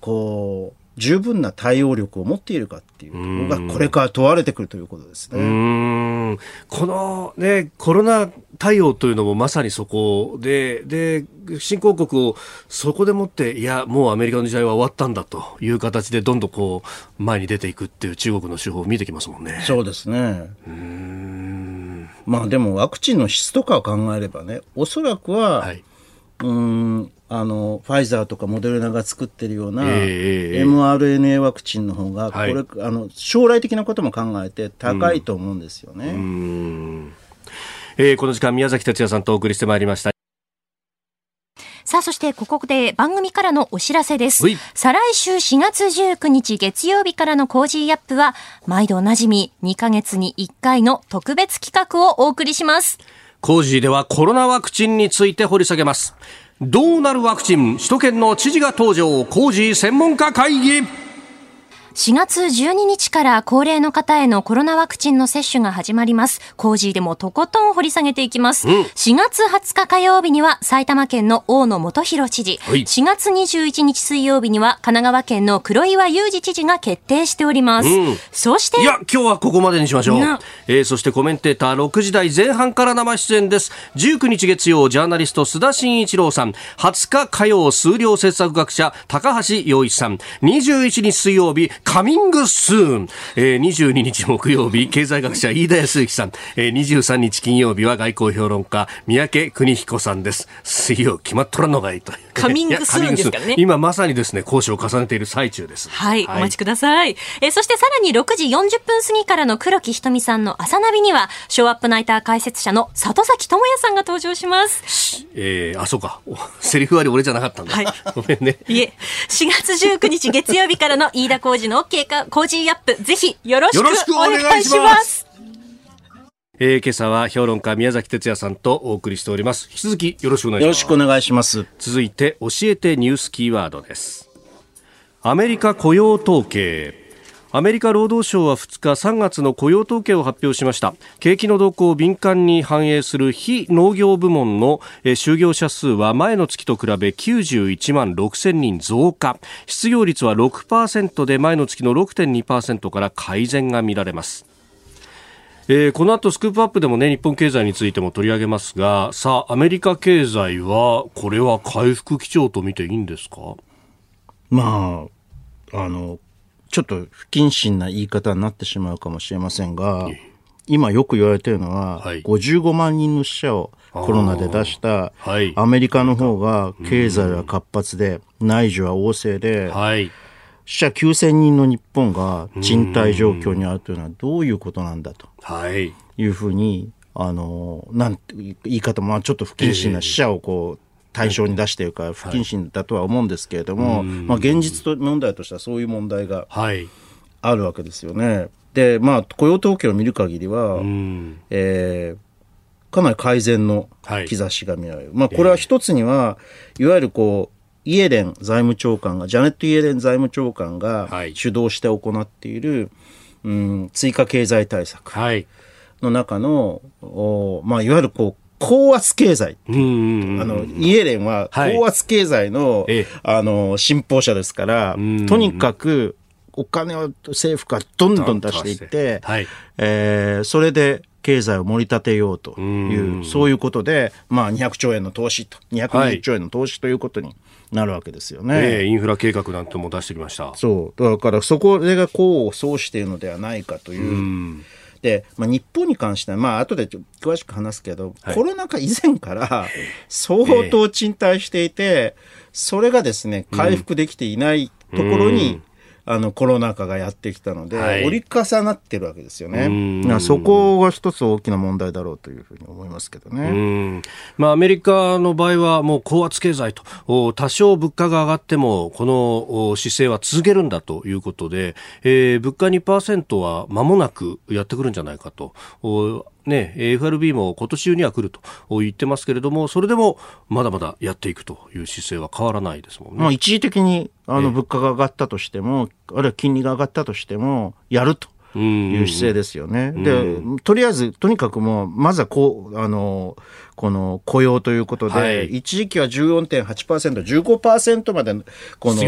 こう、十分な対応力を持っているかっていうところがこれから問われてくるということですね。このね、コロナ対応というのもまさにそこで、で、新興国をそこでもって、いや、もうアメリカの時代は終わったんだという形でどんどんこう、前に出ていくっていう中国の手法を見てきますもんね。そうですね。うんまあでもワクチンの質とかを考えればね、おそらくは、はい、うんあのファイザーとかモデルナが作ってるような mRNA ワクチンの方がこれ、はい、あの将来的なことも考えて高いと思うんですよね。うんえー、この時間宮崎哲弥さんとお送りしてまいりました。さあ、そしてここで番組からのお知らせです。再来週4月19日月曜日からのコージーアップは、毎度おなじみ2ヶ月に1回の特別企画をお送りします。コージーではコロナワクチンについて掘り下げます。どうなるワクチン？首都圏の知事が登場。工事専門家会議。4月12日から高齢の方へのコロナワクチンの接種が始まります。コージーでもとことん掘り下げていきます。うん、4月20日火曜日には埼玉県の大野元弘知事、はい、4月21日水曜日には神奈川県の黒岩祐二知事が決定しております。うん、そして、いや、今日はここまでにしましょう。えー、そしてコメンテーター6時台前半から生出演です。19日月曜、ジャーナリスト須田慎一郎さん、20日火曜、数量政策学者高橋洋一さん、21日水曜日、カミングスーン、えー、22日木曜日経済学者飯田康之さん、えー、23日金曜日は外交評論家三宅邦彦さんです。水曜決まっとらんのがいいとカミングスーンですからね。今まさにですね交渉を重ねている最中です。はい、はい、お待ちください、えー、そしてさらに6時40分過ぎからの黒木ひとみさんの朝ナビにはショーアップナイター解説者の里崎智也さんが登場します。えー、あそうか。セリフ割り俺じゃなかったんだ、はい、ごめんね。いえ4月19日月曜日からの飯田浩司のコージーアップぜひよろしくお願いします。えー、今朝は評論家宮崎哲弥さんとお送りしております。引き続きよろしくお願いします。よろしくお願いします。続いて教えてニュースキーワードです。アメリカ雇用統計アメリカ労働省は2日3月の雇用統計を発表しました。景気の動向を敏感に反映する非農業部門の就業者数は前の月と比べ91万6000人増加。失業率は6%で前の月の6.2%から改善が見られます。えー、この後スクープアップでもね日本経済についても取り上げますがさあアメリカ経済はこれは回復基調と見ていいんですか？まああのちょっと不謹慎な言い方になってしまうかもしれませんが、今よく言われているのは、はい、55万人の死者をコロナで出したアメリカの方が経済は活発で、内需は旺盛で、はい、死者9000人の日本が賃貸状況にあるというのはどういうことなんだと。い。うふうに、あのなんて言い方もちょっと不謹慎な死者をこう対象に出しているから不謹慎だとは思うんですけれども、はい、まあ、現実と問題としてはそういう問題があるわけですよね。で、まあ、雇用統計を見る限りは、うん、えー、かなり改善の兆しが見られる。はい、まあ、これは一つには、いわゆるこう、イエレン財務長官が、ジャネット・イエレン財務長官が主導して行っている、うん、追加経済対策の中の、おまあ、いわゆるこう、高圧経済。あの、イエレンは高圧経済の、はい、あの、信奉者ですから、とにかくお金を政府がどんどん出していって、はい、えー、それで経済を盛り立てようという、そういうことで、まあ、200兆円の投資と、220兆円の投資ということになるわけですよね。えー、インフラ計画なんても出してきました。そう。だから、そこが功を奏しているのではないかという。で、まあ、日本に関しては、まあ後で詳しく話すけど、はい、コロナ禍以前から <laughs> 相当賃貸していて、それがですね、回復できていないところに、うんあのコロナ禍がやってきたので、はい、折り重なってるわけですよね。そこが一つ大きな問題だろうというふうに思いますけどね。まあ、アメリカの場合はもう高圧経済と、多少物価が上がっても、この姿勢は続けるんだということで、えー、物価2%は間もなくやってくるんじゃないかと。ね、FRB も今年中には来ると言ってますけれども、それでもまだまだやっていくという姿勢は変わらないですもんね。まあ、一時的にあの物価が上がったとしても、あるいは金利が上がったとしても、やると。いう姿勢ですよね。で、とりあえず、とにかくもう、まずはこう、あの、この雇用ということで、はい、一時期は14.8%、15%まで、この、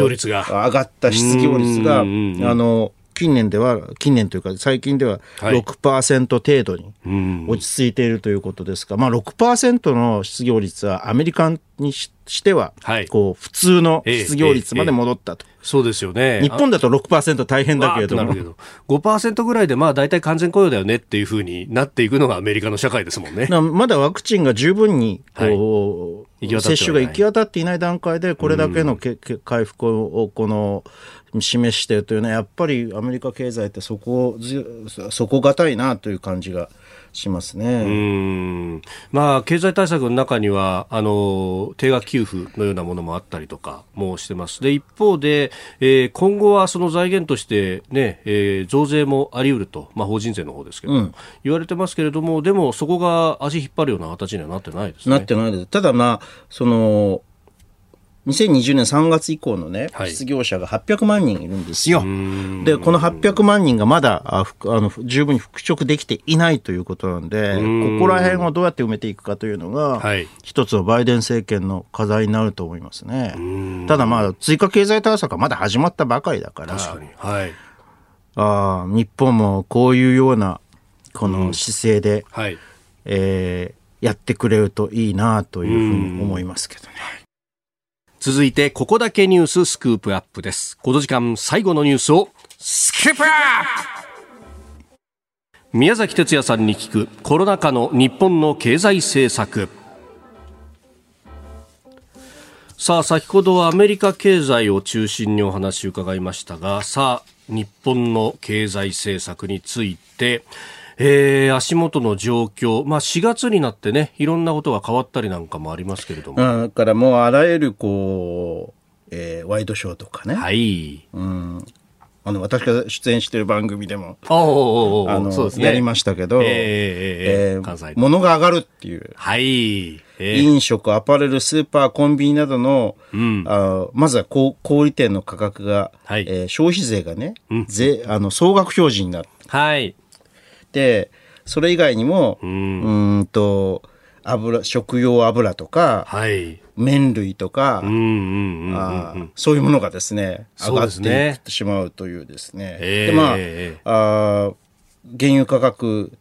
上がった失業率が、あの、近年では、近年というか最近では6%程度に落ち着いているということですが、まあ6%の失業率はアメリカにしては、こう普通の失業率まで戻ったと。そうですよね。日本だと6%大変だけれども。ど5%ぐらいでまあ大体完全雇用だよねっていうふうになっていくのがアメリカの社会ですもんね。まだワクチンが十分にこう、はい、接種が行き渡っていない段階でこれだけのけ、け回復をこの示しているというのはやっぱりアメリカ経済ってそこ底堅いなという感じがしますね。うん。まあ、経済対策の中にはあの定額給付のようなものもあったりとかもしてます。で一方で、えー、今後はその財源として、ねえー、増税もあり得ると、まあ、法人税の方ですけど、うん、言われてますけれどもでもそこが足引っ張るような形にはなってないですね。なってないです。ただまあその2020年3月以降のね、失業者が800万人いるんですよ。で、この800万人がまだああの十分に復職できていないということなんで、ここら辺をどうやって埋めていくかというのが、はい、一つのバイデン政権の課題になると思いますね。ただまあ、追加経済対策はまだ始まったばかりだから、はい、あ日本もこういうようなこの姿勢で、はい、えー、やってくれるといいなというふうに思いますけどね。続いて、ここだけニューススクープアップです。この時間、最後のニュースを、スクープアップ宮崎哲也さんに聞く、コロナ禍の日本の経済政策。さあ、先ほどはアメリカ経済を中心にお話を伺いましたが、さあ、日本の経済政策について、えー、足元の状況、まあ、4月になってね、いろんなことが変わったりなんかもありますけれども。だからもうあらゆるこう、えー、ワイドショーとかね。はい。うん。あの私が出演している番組でもあのそうです、ね、やりましたけど、えーえー、えー、関西物が上がるっていう、はいえー、飲食、アパレル、スーパー、コンビニなどの、うん、あまずは小小売店の価格が、はいえー、消費税がね、うん、税あの総額表示になる。はいて、それ以外にも、うん。んと、油、食用油とか、はい、麺類とか、そういうものがですね、上がっていってしまうというですね。で、ね、まあ、あ原油価格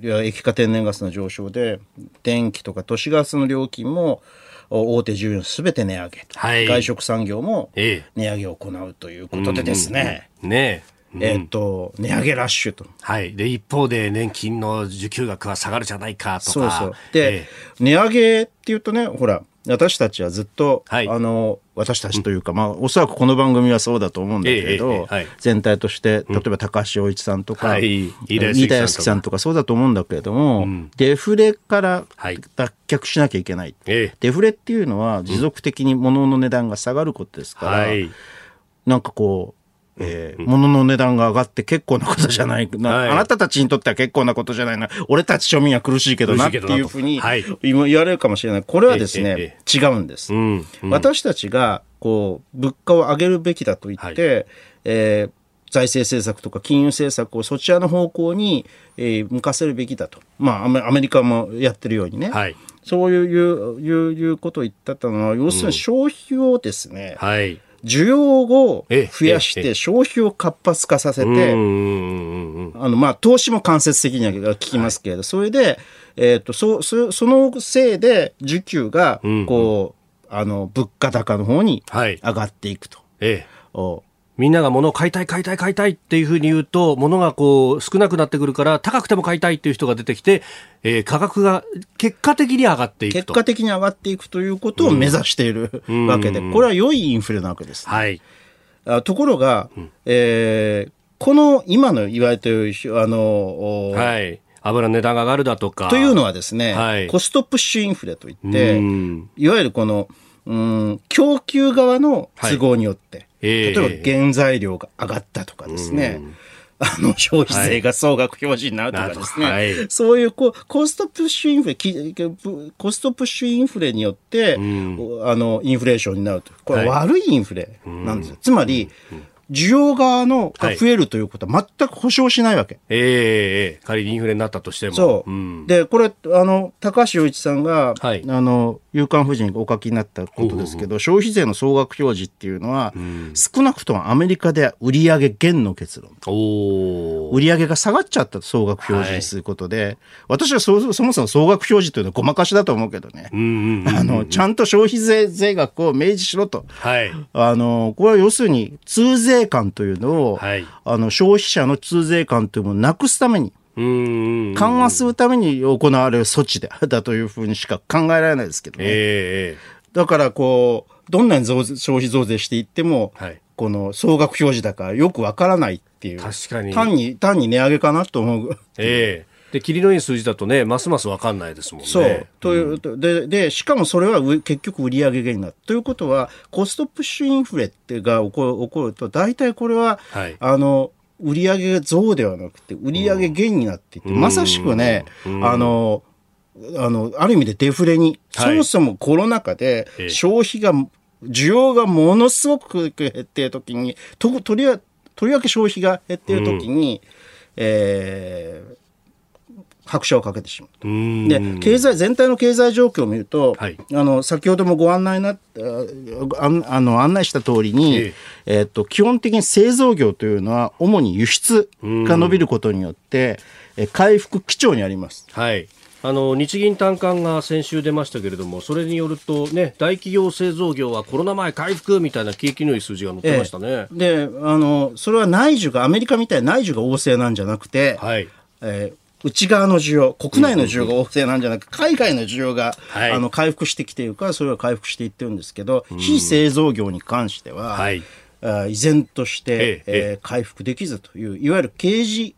や液化天然ガスの上昇で、電気とか都市ガスの料金も、大手従業すべて値上げ、はい、外食産業も値上げを行うということでですね。うんうん、ねえっ、と、値上げラッシュと。はい。で、一方で年金の受給額は下がるじゃないかとか。そうそう。で、えー、値上げっていうとね、ほら、私たちはずっと、はい、あの、私たちというか、まあ、おそらくこの番組はそうだと思うんだけれど、えーえーはい、全体として、例えば高橋洋一さんとか、はい、飯田康樹さんとか。そうだと思うんだけれども、うん、デフレから脱却しなきゃいけない、デフレっていうのは持続的に物の値段が下がることですから、なんかこう、えー、物の値段が上がって結構なことじゃない。な、はい、あなたたちにとっては結構なことじゃないな、俺たち庶民は苦しいけどな。っていうふうに、はい、言われるかもしれない。これはですね、ええ、違うんです、うんうん、私たちが、こう、物価を上げるべきだと言って、はい、えー財政政策とか金融政策をそちらの方向に、えー、向かせるべきだと。まあ、アメリカもやってるようにね。はい、そういう、いう、いうことを言ったのは、要するに消費をですね、うん、はい。需要を増やして消費を活発化させて、あの、まあ、投資も間接的には聞きますけれど、それで、えっ、と、そ、そ、そのせいで需給が、こう、あの、物価高の方に上がっていくと。ええ。みんなが物を買いたい、買いたい、買いたいっていうふうに言うと、物がこう少なくなってくるから、高くても買いたいっていう人が出てきて、えー、価格が結果的に上がっていく結果的に上がっていくということを目指している、うん、わけで、これは良いインフレなわけです、はい。ところが、うん、えー、この今のいわゆるあの、はい、油値段が上がるだとか。というのはですね、はい、コストプッシュインフレといって、いわゆるこの、うん、供給側の都合によって、例えば原材料が上がったとかですね、あの消費税が総額表示になるとかですね、はい、そういうこうコストプッシュインフレ、コストプッシュインフレによって、うん、あのインフレーションになると、これ悪いインフレなんですよ。はい、つまり、うん需要側のが増えるということは全く保証しないわけ。はい、ええー、仮にインフレになったとしても。そう。うん、で、これ、あの、高橋洋一さんが、はい、あの、夕刊夫人お書きになったことですけど、消費税の総額表示っていうのは、うん、少なくともアメリカで売上減の結論。売上が下がっちゃった総額表示にすることで、はい、私はそそもそも総額表示というのはごまかしだと思うけどね。あの、ちゃんと消費税税額を明示しろと。はい。あの、これは要するに、通税感というのを、はい、あの、消費者の通税感というものをなくすために、緩和するために行われる措置でだというふうにしか考えられないですけどね。えー、だからこう、どんなに増消費増税していっても、はい、この総額表示だからよくわからないっていう。確かに。単に、単に値上げかなと思う。ええーで、切りのいい数字だとね、ますますわかんないですもんね。そう。という、うん、で、で、しかもそれは結局売上減になる。ということは、コストプッシュインフレってが起こ起こると、大体これは、はい、あの、売上増ではなくて、売上減になっていて、まさしくね、あの、あの、ある意味でデフレに、そもそもコロナ禍で消費が、需要がものすごく減っているときに、と、とりわ、とりわけ消費が減っているときに、えー、拍車をかけてしまうで経済全体の経済状況を見ると、はい、あの先ほどもご案内なああの案内した通りに、えー、えー、っと基本的に製造業というのは主に輸出が伸びることによって、え回復基調にあります。はい。あの日銀短観が先週出ましたけれども、それによると、ね、大企業製造業はコロナ前回復みたいな景気のいい数字が載ってましたね、ええ、であのそれは内需が、アメリカみたいな内需が旺盛なんじゃなくて、はい。えー、内側の需要、国内の需要が旺盛なんじゃなく、海外の需要が、はい、あの回復してきているから、それは回復していってるんですけど、非製造業に関しては、はい、依然として、えええー、回復できずという、いわゆる刑事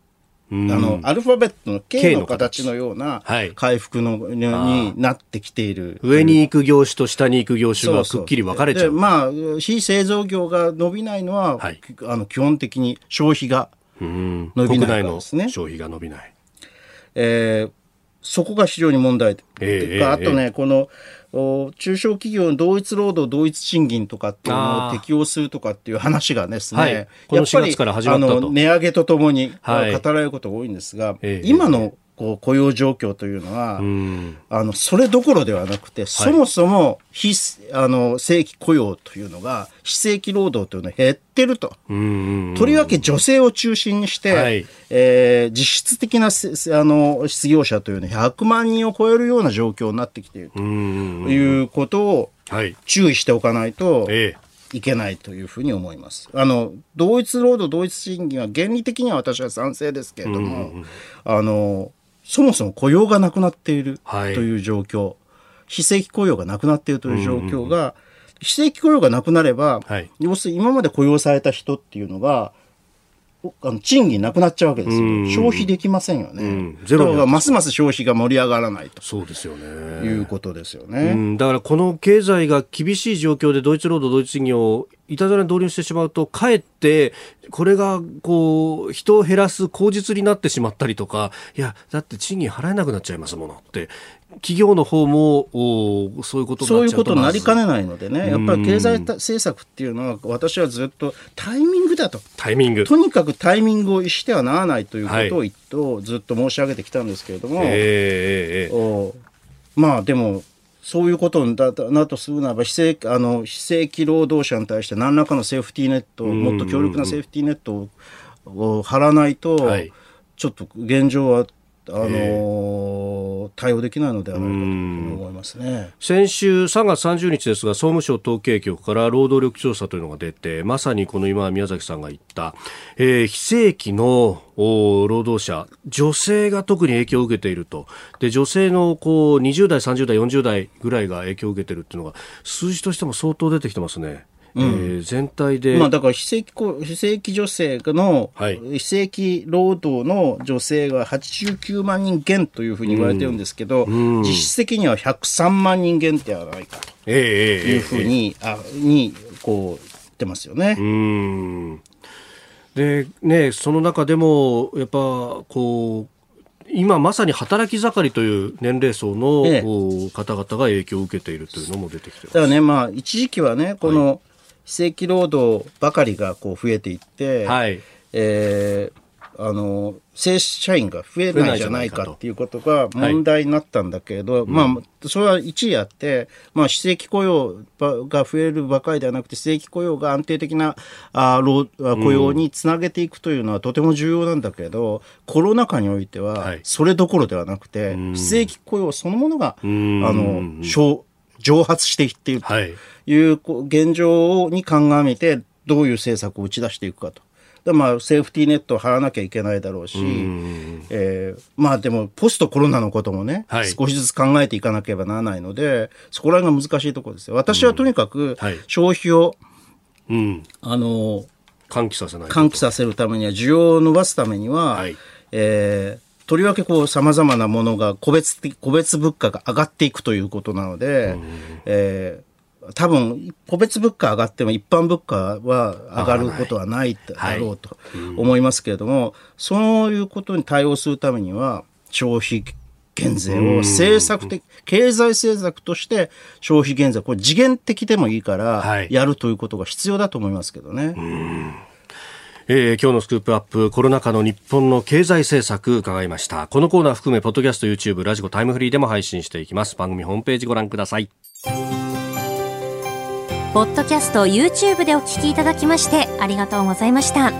あの、アルファベットの K の形のような回復の、はい、になってきている。上に行く業種と下に行く業種がくっきり分かれちゃう。まあ、非製造業が伸びないのは、はい、あの基本的に消費が伸びないですね。消費が伸びない。えー、そこが非常に問題えー、あとね、えー、この中小企業の同一労働同一賃金とかっていうのを適用するとかっていう話がですね、はい、やっぱりあの値上げとともに語られることが多いんですが、はい、今のこう雇用状況というのは、あのそれどころではなくて、そもそも非あの正規雇用というのが非正規労働というのは減ってると。とりわけ女性を中心にして、はい、えー、実質的なあの失業者というのは100万人を超えるような状況になってきていると。いうことを注意しておかないと。ええ。いけないというふうに思います。あの、同一労働同一賃金は原理的には私は賛成ですけれども、あの、そもそも雇用がなくなっているという状況、はい、非正規雇用がなくなっているという状況が、うんうん、非正規雇用がなくなれば、はい、要するに今まで雇用された人っていうのが、あの賃金なくなっちゃうわけですよ。消費できませんよね。うん、ゼロがますます消費が盛り上がらないと。そうですよね。いうことですよね。だからこの経済が厳しい状況でドイツ労働、ドイツ企業をいたずらに導入してしまうと、かえって、これが、こう、人を減らす口実になってしまったりとか、いや、だって賃金払えなくなっちゃいますものって企業の方もおそういうことそういうことになりかねないのでね、やっぱり経済政策っていうのは、私はずっとタイミングだと、タイミング。とにかくタイミングをしてはならないということを、はい、ずっと申し上げてきたんですけれども、えー、おまあでも、そういうことだなとするならば非正あの非正規労働者に対して何らかのセーフティーネットもっと強力なセーフティーネットを張らないと、はい、ちょっと現状はあのー、対応できないのではないかと思いますね。先週3月30日ですが総務省統計局から労働力調査というのが出てまさにこの今宮崎さんが言った、えー、非正規の労働者女性が特に影響を受けていると。で女性のこう20代30代40代ぐらいが影響を受けているっていうのが数字としても相当出てきてますね。うん、えー、全体で。まあだから非正規、非正規女性の、はい、非正規労働の女性が89万人減というふうに言われてるんですけど、うん、実質的には103万人減ではないかと。いうふうに、えー、あに、こう、言ってますよね。うん。でね、その中でも、やっぱこう、今まさに働き盛りという年齢層の、ええ、方々が影響を受けているというのも出てきてだからね、まあ、一時期はね、この非正規労働ばかりがこう増えていって、はい、えー、あの正社員が増えないじゃないかっていうことが問題になったんだけど、はい、まあ、それは一理あって、まあ、非正規雇用が増えるばかりではなくて、非正規雇用が安定的なあ労雇用につなげていくというのはとても重要なんだけど、コロナ禍においては、それどころではなくて、非正規雇用そのものが、あの、蒸発していっているとい。う現状に鑑みて、どういう政策を打ち出していくかと。でまあ、セーフティーネットを張らなきゃいけないだろうし、うえー、まあでも、ポストコロナのこともね、はい、少しずつ考えていかなければならないので、そこら辺が難しいところですよ。私はとにかく、消費を、うん、あの、喚起させない。喚起させるためには、需要を伸ばすためには、はい、えー、とりわけこう様々なものが個別的、個別物価が上がっていくということなので、えー多分、個別物価上がっても一般物価は上がることはないだろうと思いますけれども、そういうことに対応するためには、消費減税を政策的、経済政策として消費減税、これ時限的でもいいから、やるということが必要だと思いますけどね。えー、今日のスクープアップコロナ禍の日本の経済政策伺いました。このコーナー含めポッドキャスト YouTube ラジコタイムフリーでも配信していきます。番組ホームページご覧ください。ポッドキャスト YouTube でお聞きいただきましてありがとうございました。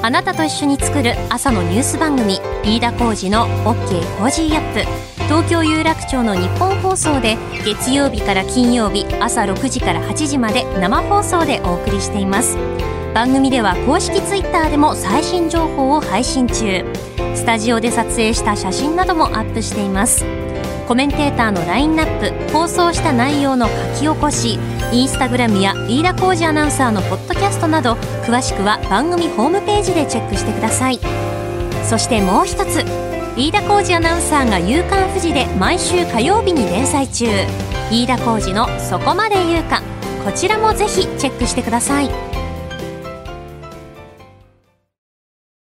あなたと一緒に作る朝のニュース番組飯田浩司の OK コージーアップ。東京有楽町のニッポン放送で月曜日から金曜日朝6時から8時まで生放送でお送りしています。番組では公式 Twitter でも最新情報を配信中。スタジオで撮影した写真などもアップしています。コメンテーターのラインナップ放送した内容の書き起こしインスタグラムや飯田浩二アナウンサーのポッドキャストなど詳しくは番組ホームページでチェックしてください。そしてもう一つ。飯田浩二アナウンサーが「夕刊富士」で毎週火曜日に連載中。飯田浩二の「そこまで言うか」こちらもぜひチェックしてください。